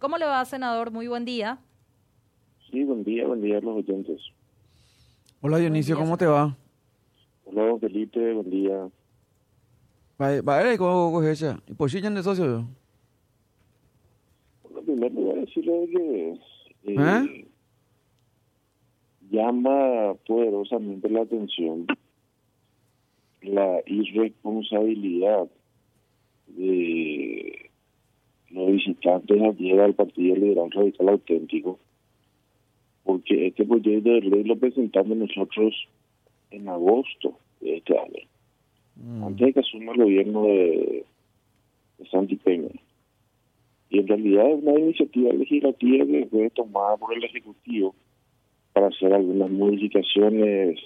¿Cómo le va, senador? Muy buen día. Sí, buen día, buen día a los oyentes. Hola Dionisio, ¿cómo te va? Hola Felipe, buen día. Va, va, ¿cómo coges ella? ¿Y por si ya de socio? Bueno, primero voy a decirle que eh, ¿Eh? llama poderosamente la atención la irresponsabilidad de los visitantes ayer al Partido Liberal Radical Auténtico, porque este proyecto de ley lo presentamos nosotros en agosto de este año, Mm. antes de que asuma el gobierno de, de Santi Peña. Y en realidad es una iniciativa legislativa que fue tomada por el Ejecutivo para hacer algunas modificaciones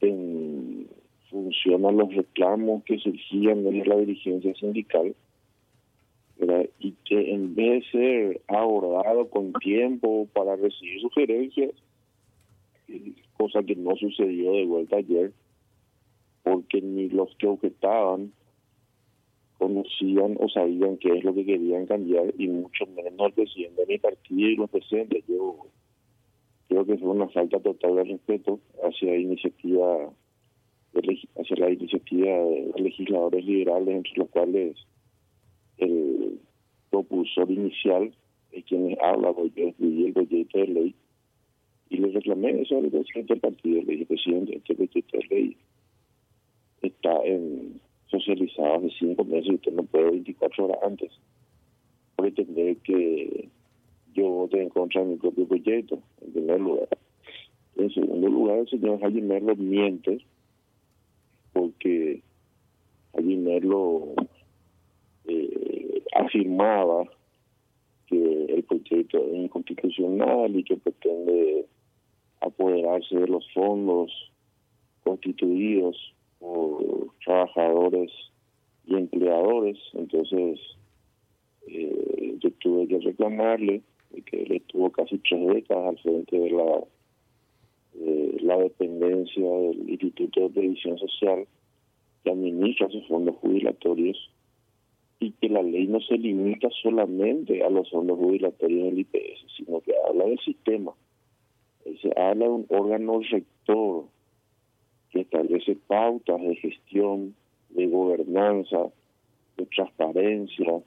en función a los reclamos que surgían de la dirigencia sindical y que en vez de ser abordado con tiempo para recibir sugerencias, cosa que no sucedió de vuelta ayer, porque ni los que objetaban conocían o sabían qué es lo que querían cambiar y mucho menos el presidente de mi partido y los presentes. Yo creo que fue una falta total de respeto hacia iniciativa hacia la iniciativa de legisladores liberales entre los cuales el propulsor inicial de quienes habla yo escribí el proyecto de ley y le reclamé eso al presidente del partido le dije presidente este proyecto de ley está en socializado hace cinco meses y usted no puede 24 horas antes pretender que yo vote en contra de mi propio proyecto, en primer lugar. En segundo lugar, el señor Jaime Merlo miente porque Jaime Merlo afirmaba que el proyecto es inconstitucional y que pretende apoderarse de los fondos constituidos por trabajadores y empleadores. Entonces, eh, yo tuve que reclamarle que él estuvo casi tres décadas al frente de la, la dependencia del Instituto de Previsión Social que administra sus fondos jubilatorios y que la ley no se limita solamente a los fondos jubilatorios del IPS, sino que habla del sistema. Se habla de un órgano rector que establece pautas de gestión, de gobernanza, de transparencia,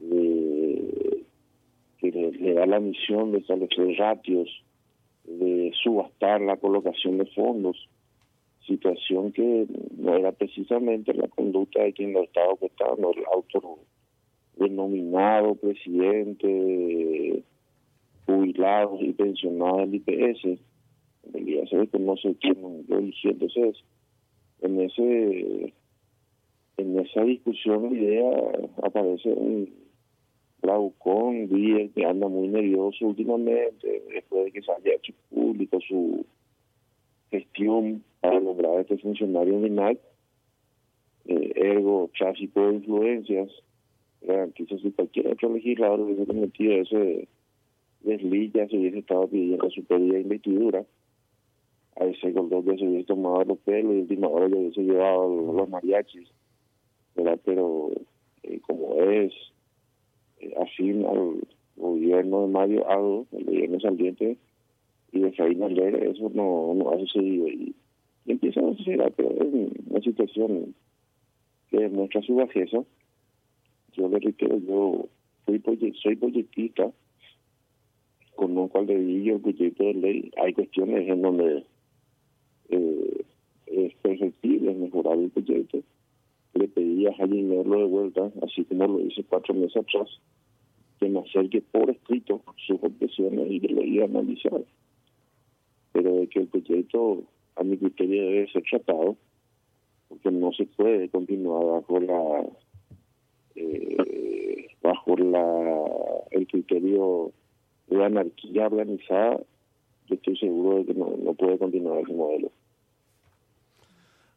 de, que le da la misión de establecer ratios, de subastar la colocación de fondos, situación que no era precisamente la conducta de quien lo estaba objetando, el autodenominado presidente, jubilados y pensionados del IPS, en realidad se desconoce quién lo eligió, entonces en ese en esa discusión la idea aparece un Blaucón, Díaz, que anda muy nervioso últimamente, después de que se haya hecho público su gestión para lograr este funcionario final, eh, ergo tráfico de influencias, garantiza si cualquier otro legislador hubiese cometido ese desliz ya se hubiese estado pidiendo su pedida de investidura, a ese Goldón ya se hubiese tomado los pelos y última hora ya hubiese llevado los mariachis, ¿verdad? Pero eh, como es eh, afín al gobierno de Mario Aldo, el gobierno saliente, y de Efraín Alegre, eso no, no ha sucedido. Y, y empieza a suceder, pero es una situación que demuestra su bajeza. Yo le reitero, yo fui soy proyectista, conozco al dedillo el proyecto de ley. Hay cuestiones en donde eh, es perfectible mejorar el proyecto. Le pedí a Jaime Merlo de vuelta, así como lo hice cuatro meses atrás, que me acerque por escrito sus objeciones y que lo iba analizar. Pero de que el proyecto, a mi criterio, debe ser tratado, porque no se puede continuar bajo la eh, bajo la el criterio de anarquía organizada, yo estoy seguro de que no, no puede continuar ese modelo.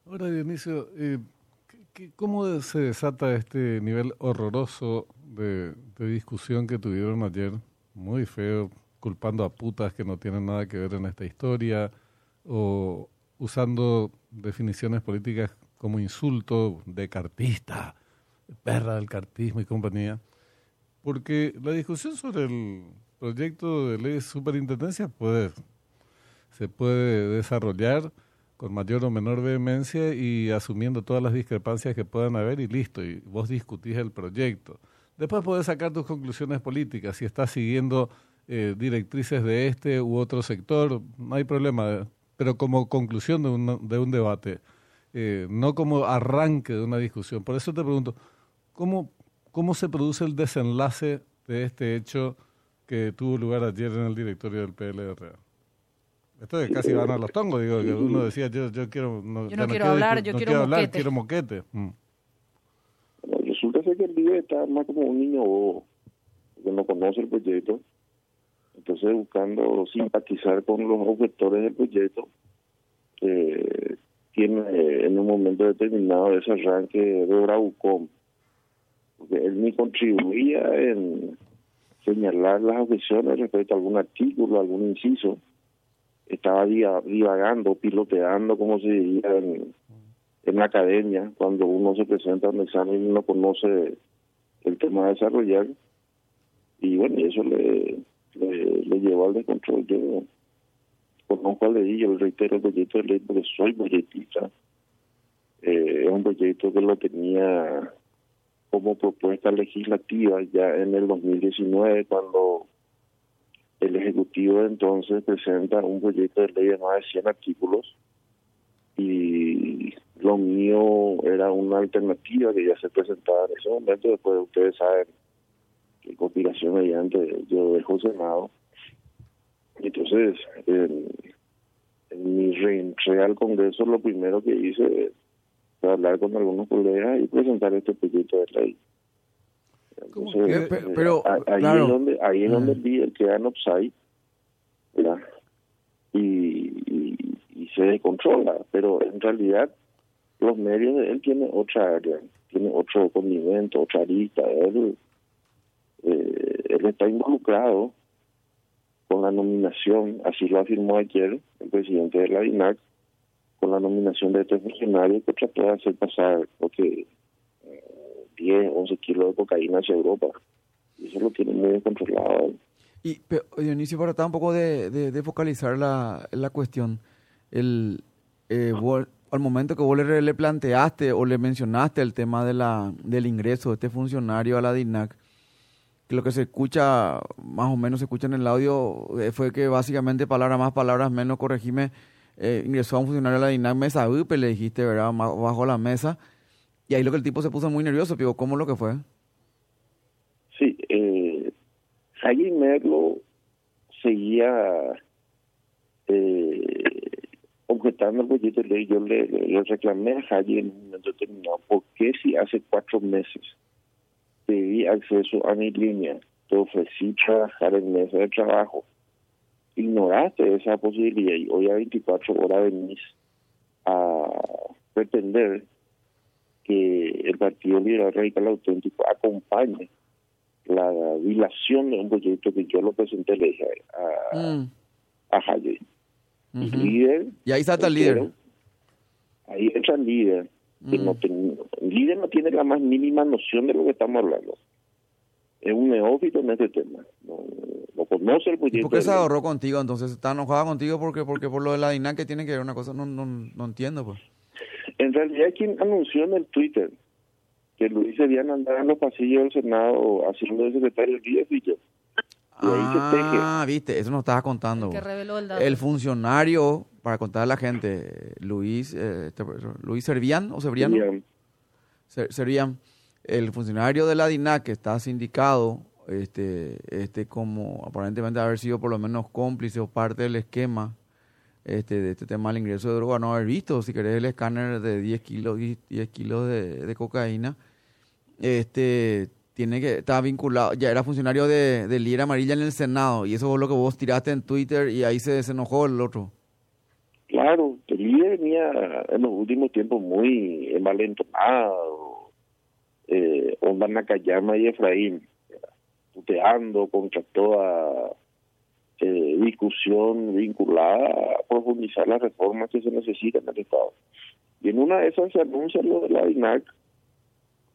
Ahora, Dionisio, eh, ¿qué- qué- ¿cómo se desata este nivel horroroso de, de discusión que tuvieron ayer? Muy feo, culpando a putas que no tienen nada que ver en esta historia, o usando definiciones políticas como insulto de cartista, perra del cartismo y compañía. porque la discusión sobre el proyecto de ley de superintendencia puede, se puede desarrollar con mayor o menor vehemencia y asumiendo todas las discrepancias que puedan haber y listo, y vos discutís el proyecto. Después podés sacar tus conclusiones políticas, si estás siguiendo eh, directrices de este u otro sector, no hay problema, pero como conclusión de un, de un debate, eh, no como arranque de una discusión. Por eso te pregunto, ¿cómo, ¿cómo se produce el desenlace de este hecho que tuvo lugar ayer en el directorio del PLR? Esto es casi van a los tongos, digo, que uno decía, yo, yo quiero... No, yo no quiero hablar, yo quiero, hablar, moquete. quiero moquete. Mm. Bueno, resulta ser que el líder está más como un niño bobo, que no conoce el proyecto, entonces buscando simpatizar con los objetores del proyecto, eh, tiene en un momento determinado ese arranque de Bravucom, porque él ni contribuía en señalar las objeciones respecto a algún artículo, algún inciso, estaba divagando, piloteando, como se diría en, la academia, cuando uno se presenta a un examen y no conoce el tema a desarrollar. Y bueno, eso le, le, le llevó al descontrol. Yo conozco al dedillo, reitero el proyecto de ley porque soy proyectista. Eh, es un proyecto que lo tenía como propuesta legislativa ya en el 2019, cuando el Ejecutivo entonces presenta un proyecto de ley de más de 100 artículos y lo mío era una alternativa que ya se presentaba en ese momento, después ustedes saben conspiración mediante yo dejo Senado. Entonces, en, en mi reentré al Congreso, lo primero que hice fue hablar con algunos colegas y presentar este proyecto de ley. Entonces, pero, pero ahí, claro. es donde ahí es donde Mm. el en upside ¿verdad? Y, y, y se descontrola pero en realidad los medios de él tienen otra área tiene otro condimento otra arista él eh, él está involucrado con la nominación así lo afirmó ayer el presidente de la INAC con la nominación de este funcionario que trató de hacer pasar porque 10, 11 kilos de cocaína hacia Europa. Y eso lo tiene muy descontrolado. Y Dionisio, para tratar un poco de, de, de focalizar la, la cuestión, el, eh, al momento que vos le, le planteaste o le mencionaste el tema de la, del ingreso de este funcionario a la DINAC, lo que se escucha, más o menos se escucha en el audio, eh, fue que básicamente palabras más, palabras menos, corregime, eh, ingresó a un funcionario a la DINAC, mesa UPE, le dijiste, ¿verdad? Bajo la mesa. Y ahí lo que el tipo se puso muy nervioso, digo, ¿cómo lo que fue? Sí, eh, Jaime Merlo seguía eh, objetando el proyecto de ley. Yo le, reclamé a Jaime en un momento determinado, ¿por qué si hace cuatro meses acceso a mi línea, te ofrecí trabajar en mesa de trabajo, ignoraste esa posibilidad y hoy a 24 horas venís a pretender que el Partido Liberal Radical Auténtico acompañe la dilación de un proyecto que yo lo presenté le dije a, Mm, a ujú. líder, Y ahí salta el líder. Ahí entra el líder. Que Mm. no ten- el líder no tiene la más mínima noción de lo que estamos hablando. Es un neófito en este tema. No, no conoce el ¿Y proyecto. por qué se ahorró contigo entonces? ¿Está enojada contigo porque porque por lo de la DINAC que tiene que ver una cosa? No, no, no entiendo, pues. En realidad, quien anunció en el Twitter que Luis debían andar en los pasillos del Senado haciendo de secretario del día yo. Y ahí se teje. Ah, viste, eso nos estabas contando. que vos. reveló el dato. El funcionario, para contar a la gente, Luis, eh, este, Luis Servián o Sebriano, Tenían- Ser- Servián, el funcionario de la DINAC que está sindicado, este, este como aparentemente haber sido por lo menos cómplice o parte del esquema este, de este tema del ingreso de droga, no haber visto, si querés, el escáner de 10 kilos, 10 kilos de, cocaína, este tiene que estaba vinculado, ya era funcionario de, de Liera Amarilla en el Senado, y eso fue lo que vos tiraste en Twitter y ahí se desenojó el otro. Claro, el líder venía en los últimos tiempos muy envalentonado, eh, onda Nakayama y Efraín, puteando contra toda eh, discusión vinculada a profundizar las reformas que se necesitan en el Estado. Y en una de esas se anuncia lo de la INAC,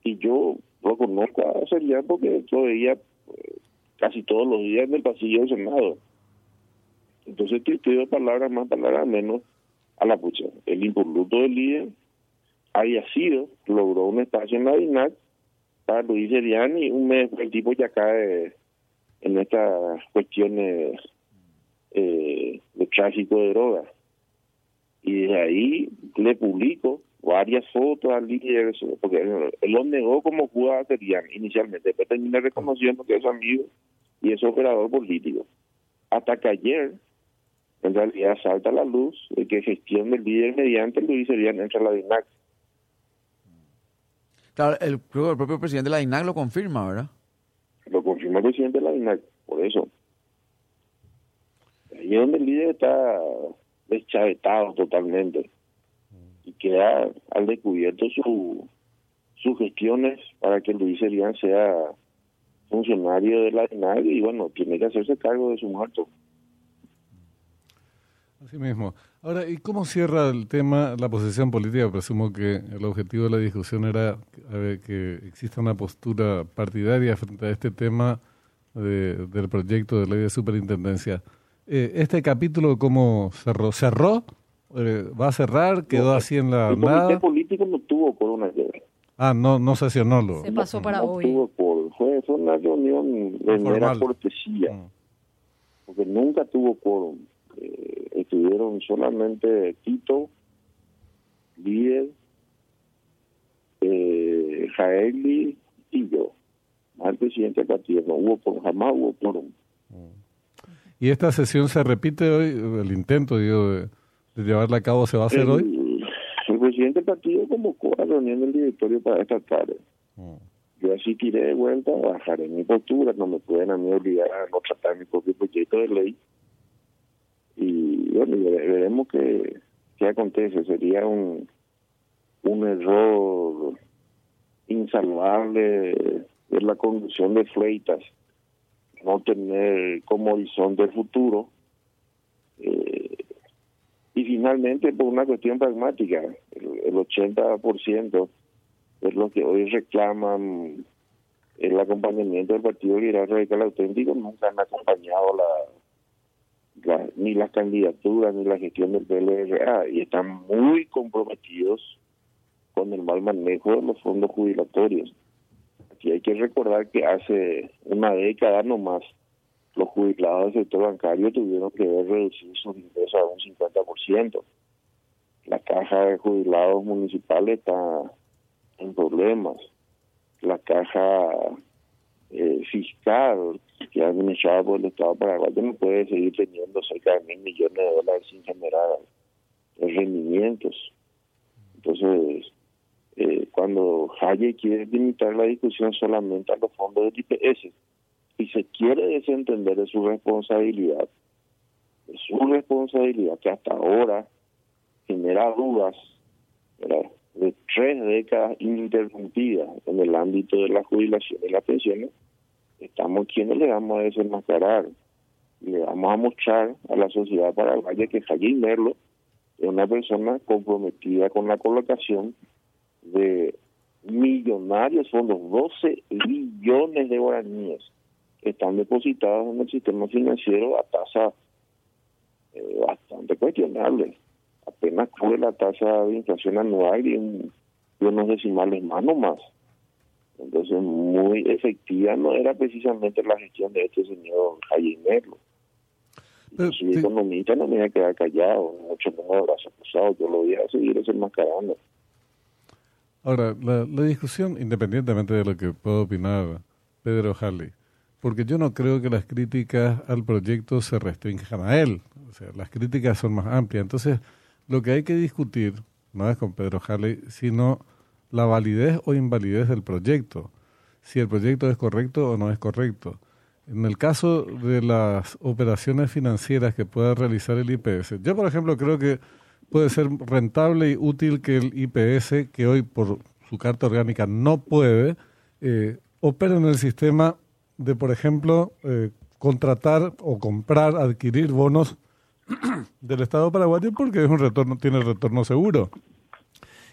y yo lo conozco a Serian porque lo veía eh, casi todos los días en el pasillo del Senado. Entonces te pido palabras más, palabras menos a la pucha. El impoluto del líder había sido, logró un espacio en la DINAC para Luis Seriani, un el tipo ya cae en estas cuestiones eh, de tráfico de drogas. Y de ahí le publico varias fotos al líder, porque él lo negó como jugada Seriani inicialmente, después termina reconociendo que es amigo y es operador político. Hasta que ayer, en realidad, salta a la luz de que gestión del líder mediante Luis Seriani entra a la DINAC. El, propio presidente de la INAC lo confirma, ¿verdad? Lo confirma el presidente de la INAC, por eso. Ahí es donde el líder está deschavetado totalmente y queda al descubierto su, sus gestiones para que Luis Serian sea funcionario de la INAC y bueno, tiene que hacerse cargo de su muerto. Así mismo. Ahora, ¿y cómo cierra el tema la posición política? Presumo que el objetivo de la discusión era que exista una postura partidaria frente a este tema de, del proyecto de ley de superintendencia. Eh, ¿Este capítulo cómo cerró? ¿Cerró? Eh, ¿Va a cerrar? ¿Quedó así en la el nada? político no tuvo corona ayer. Ah, no, no sesionó lo. Se pasó para no hoy. tuvo quórum. Fue, fue una reunión de mera cortesía, Mm. porque nunca tuvo quórum. Eh, estuvieron solamente Tito, líder, eh, Jaeli y yo. El presidente partido. No hubo quórum, jamás hubo quórum. ¿Y esta sesión se repite hoy? El intento, digo, de, de llevarla a cabo se va a hacer el, hoy. el presidente partido convocó a la reunión del directorio para esta tarde. Mm. Yo así tiré de vuelta, bajaré mi postura, no me pueden a mí obligar a no tratar mi propio proyecto de ley. Y bueno, vere- veremos qué, qué acontece. Sería un, un error insalvable de la conducción de Fleitas, no tener como horizonte futuro. Eh, y finalmente, por una cuestión pragmática, el, el 80% es lo que hoy reclaman el acompañamiento del Partido Liberal Radical Auténtico, nunca han acompañado la, la- ni las candidaturas ni la gestión del PLRA y están muy comprometidos con el mal manejo de los fondos jubilatorios. Aquí hay que recordar que hace una década nomás los jubilados del sector bancario tuvieron que reducir sus ingresos a un 50%. La caja de jubilados municipales está en problemas. La caja eh, fiscal que ha administrada por el Estado paraguayo no puede seguir teniendo cerca de mil millones de dólares sin generar rendimientos. Entonces, eh, cuando Hayek quiere limitar la discusión solamente a los fondos del IPS y se quiere desentender de su responsabilidad, de su responsabilidad que hasta ahora genera dudas de tres décadas ininterrumpidas en el ámbito de la jubilación y las pensiones, estamos quienes le vamos a desenmascarar y le vamos a mostrar a la sociedad paraguaya que Jaime Merlo es una persona comprometida con la colocación de millonarios fondos, 12 billones de guaraníes que están depositados en el sistema financiero a tasa eh, bastante cuestionable. Apenas cubre la tasa de inflación anual y, un, y unos decimales más no más. Entonces, muy efectiva no era precisamente la gestión de este señor Jaime Merlo. Pero, sí. economista, no me voy a quedar callado, mucho menos brazos cruzados, yo lo voy a seguir desenmascarando. Ahora, la, la discusión, independientemente de lo que pueda opinar Pedro Halley, porque yo no creo que las críticas al proyecto se restrinjan a él. O sea, las críticas son más amplias. Entonces, lo que hay que discutir no es con Pedro Halley, sino la validez o invalidez del proyecto. Si el proyecto es correcto o no es correcto. En el caso de las operaciones financieras que pueda realizar el IPS, yo, por ejemplo, creo que puede ser rentable y útil que el IPS, que hoy por su carta orgánica no puede, eh, opere en el sistema de, por ejemplo, eh, contratar o comprar, adquirir bonos del Estado paraguayo porque es un retorno, tiene retorno seguro.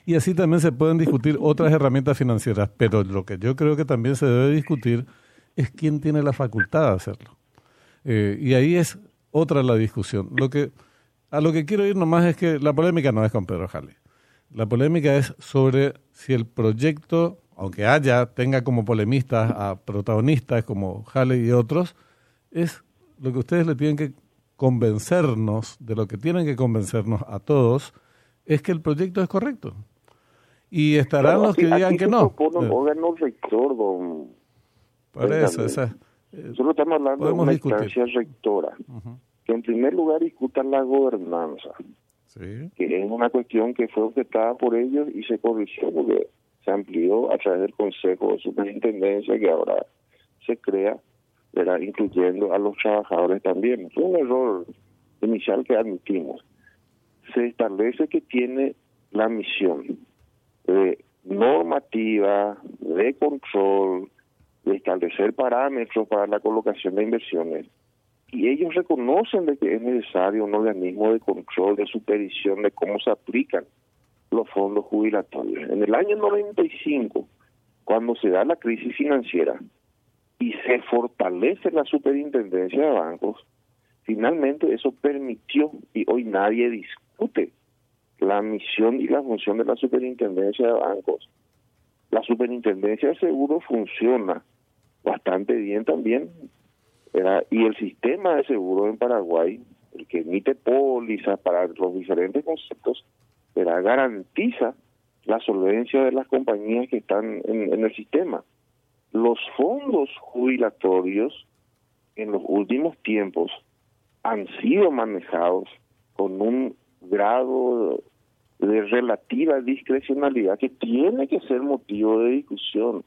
Y así también se pueden discutir otras herramientas financieras, pero lo que yo creo que también se debe discutir es quién tiene la facultad de hacerlo. Eh, y ahí es otra la discusión. Lo que, a lo que quiero ir nomás es que la polémica no es con Pedro Jale. La polémica es sobre si el proyecto, aunque haya, tenga como polemistas a protagonistas como Jale y otros, es lo que ustedes le tienen que convencernos, de lo que tienen que convencernos a todos, es que el proyecto es correcto. Y estarán los que digan que no. un órgano rector, don. Por eso, esa, Nosotros estamos hablando de una instancia rectora, que en primer lugar discuta la gobernanza, sí. que es una cuestión que fue objetada por ellos y se corrigió porque se amplió a través del Consejo de Superintendencia que ahora se crea, ¿verdad? incluyendo a los trabajadores también. Fue un error inicial que admitimos. Se establece que tiene la misión de normativa, de control, de establecer parámetros para la colocación de inversiones. Y ellos reconocen de que es necesario un organismo de control, de supervisión de cómo se aplican los fondos jubilatorios. En el año 95, cuando se da la crisis financiera y se fortalece la superintendencia de bancos, finalmente eso permitió, y hoy nadie discute, la misión y la función de la superintendencia de bancos. La superintendencia de seguros funciona bastante bien también. Y el sistema de seguros en Paraguay, el que emite pólizas para los diferentes conceptos, garantiza la solvencia de las compañías que están en el sistema. Los fondos jubilatorios en los últimos tiempos han sido manejados con un grado de relativa discrecionalidad que tiene que ser motivo de discusión.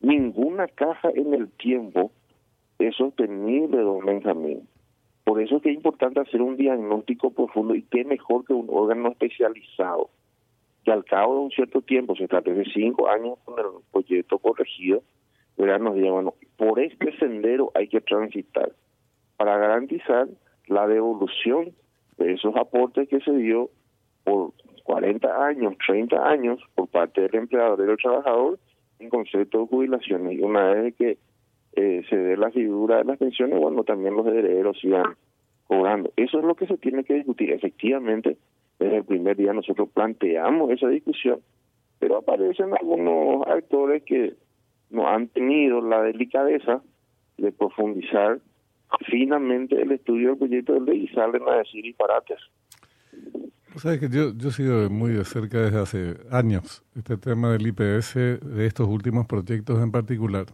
Ninguna caja en el tiempo es sostenible, don Benjamín. Por eso es que es importante hacer un diagnóstico profundo y qué mejor que un órgano especializado que al cabo de un cierto tiempo, se trata de cinco años con el proyecto corregido, ¿verdad? nos diga, bueno, por este sendero hay que transitar para garantizar la devolución de esos aportes que se dio por 40 años, 30 años por parte del empleador y del trabajador en concepto de jubilaciones. Y una vez que eh, se dé la figura de las pensiones, bueno, también los herederos sigan cobrando. Eso es lo que se tiene que discutir. Efectivamente, desde el primer día nosotros planteamos esa discusión, pero aparecen algunos actores que no han tenido la delicadeza de profundizar finamente el estudio del proyecto de ley y salen a decir disparates. Sabes que yo, yo sigo muy de cerca desde hace años este tema del IPS, de estos últimos proyectos en particular.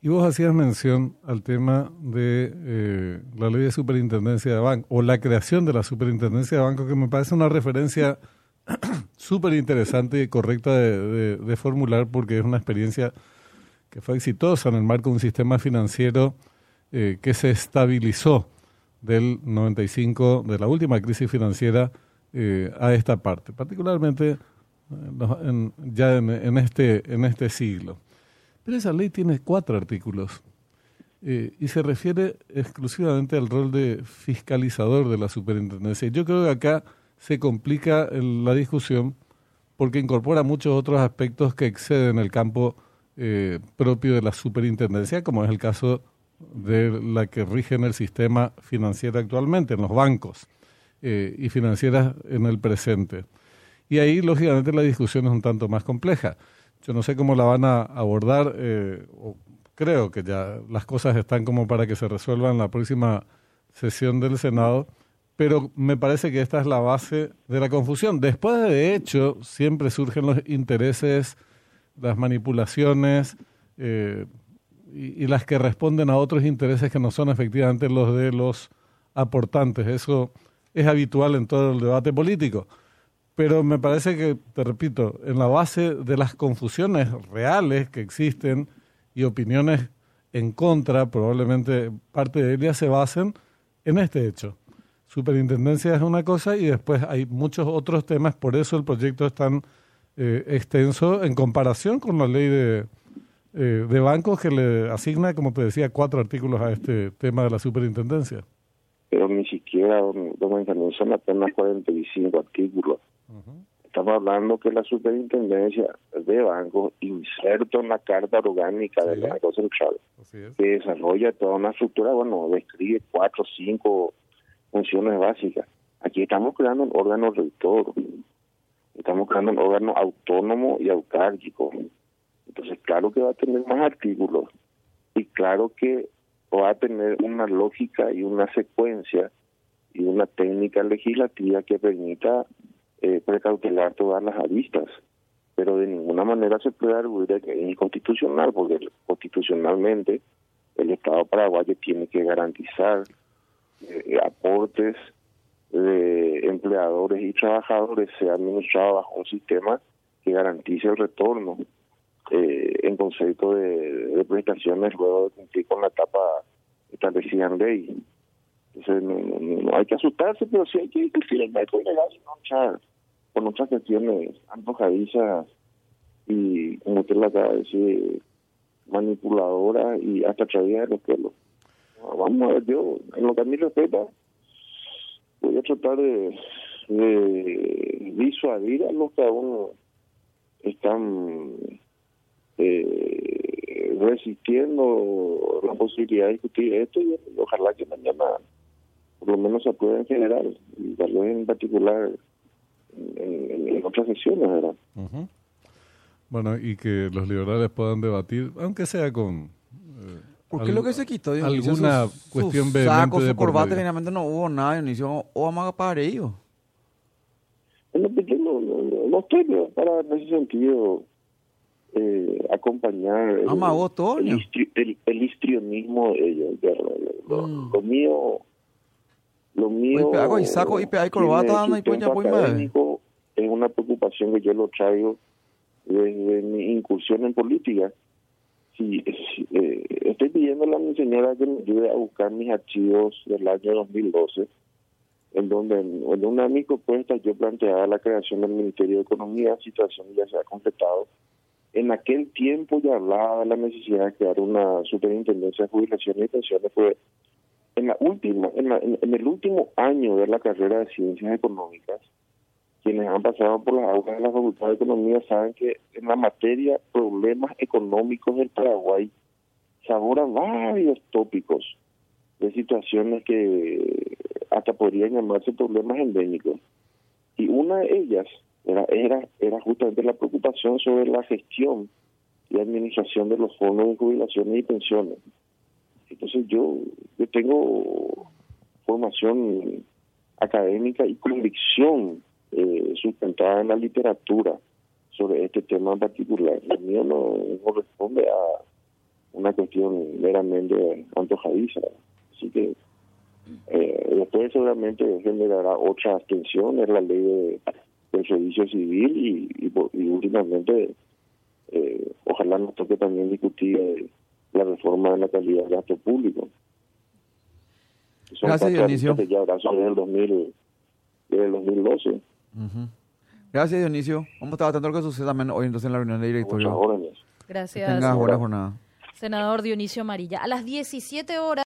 Y vos hacías mención al tema de eh, la ley de superintendencia de banco, o la creación de la superintendencia de banco, que me parece una referencia súper interesante y correcta de, de, formular, porque es una experiencia que fue exitosa en el marco de un sistema financiero eh, que se estabilizó del 95, de la última crisis financiera, eh, a esta parte, particularmente en, ya en, este, en este siglo. Pero esa ley tiene cuatro artículos eh, y se refiere exclusivamente al rol de fiscalizador de la superintendencia. Yo creo que acá se complica la discusión porque incorpora muchos otros aspectos que exceden el campo eh, propio de la superintendencia, como es el caso de la que rige en el sistema financiero actualmente, en los bancos. Eh, y financieras en el presente. Y ahí, lógicamente, la discusión es un tanto más compleja. Yo no sé cómo la van a abordar, eh, creo que ya las cosas están como para que se resuelvan en la próxima sesión del Senado, pero me parece que esta es la base de la confusión. Después, de hecho, siempre surgen los intereses, las manipulaciones eh, y, y, las que responden a otros intereses que no son efectivamente los de los aportantes. Eso es habitual en todo el debate político. Pero me parece que, te repito, en la base de las confusiones reales que existen y opiniones en contra, probablemente parte de ellas se basen en este hecho. Superintendencia es una cosa y después hay muchos otros temas, por eso el proyecto es tan eh, extenso en comparación con la ley de, eh, de bancos que le asigna, como te decía, cuatro artículos a este tema de la superintendencia pero ni siquiera, don, Benjamín, son apenas 45 artículos. Estamos hablando que la superintendencia de bancos, inserto en la carta orgánica del Sí. Banco Central, que desarrolla toda una estructura, bueno, describe cuatro o cinco funciones básicas. Aquí estamos creando un órgano rector, estamos creando un órgano autónomo y autárquico. Entonces, claro que va a tener más artículos y claro que va a tener una lógica y una secuencia y una técnica legislativa que permita eh, precautelar todas las aristas. Pero de ninguna manera se puede arguir que es inconstitucional, porque constitucionalmente el Estado paraguayo tiene que garantizar eh, aportes de empleadores y trabajadores sea administrado bajo un sistema que garantice el retorno eh, en concepto de, prestaciones luego de cumplir con la etapa establecida en ley. Entonces no, hay que asustarse, pero sí hay que discutir el marco y con otras cuestiones antojadizas y, como usted lo acaba de decir, manipuladoras y hasta traídas de los pelos. Vamos a ver, yo, en lo que a mí respecta, voy a tratar de, de disuadir a los que aún están eh, resistiendo la posibilidad de discutir esto y ojalá que mañana por lo menos se apruebe en general y tal vez en particular en, en- en otras sesiones. Bueno, y que los liberales puedan debatir, aunque sea con... eh, ¿Por qué al- lo que se quitó? Dionisio? Alguna cuestión de su corbata, medio. finalmente no hubo nada, Dionisio. O vamos a pagar ellos. Bueno, yo no, no, no- no estoy para en ese sentido eh, acompañar el, Toño. histri- el- el histrionismo de ellos. Lo, Mm. lo mío, lo mío. Y saco, y corbata, Es una preocupación que yo lo traigo desde mi incursión en política. Sí, eh, estoy pidiéndole a mi señora que me ayude a buscar mis archivos del año 2012 en donde en una de mis propuestas yo planteaba la creación del Ministerio de Economía, situación ya se ha completado. En aquel tiempo ya hablaba de la necesidad de crear una superintendencia de jubilación y pensiones. Fue en la última, en, la- en el último año de la carrera de ciencias económicas, quienes han pasado por las aulas de la Facultad de Economía saben que en la materia problemas económicos del Paraguay se abordan varios tópicos de situaciones que hasta podrían llamarse problemas endémicos. Y una de ellas era, era, era justamente la preocupación sobre la gestión y administración de los fondos de jubilaciones y pensiones. Entonces yo, yo tengo formación académica y convicción eh, sustentada en la literatura sobre este tema en particular. Lo mío no corresponde a una cuestión meramente antojadiza. Así que eh, después seguramente generará otra abstención, es la ley de, del servicio civil y, y, últimamente eh, ojalá nos toque también discutir eh, la reforma de la calidad del gasto público. Son Gracias, Dionisio. que ya habrá desde el 2000, desde el 2012. Ujú. Gracias, Dionisio. Vamos a estar atentos a lo que sucede también hoy entonces en la reunión de Muchas directorio. Que Gracias, tengas buena jornada. senador Dionisio Amarilla. A las 17 horas.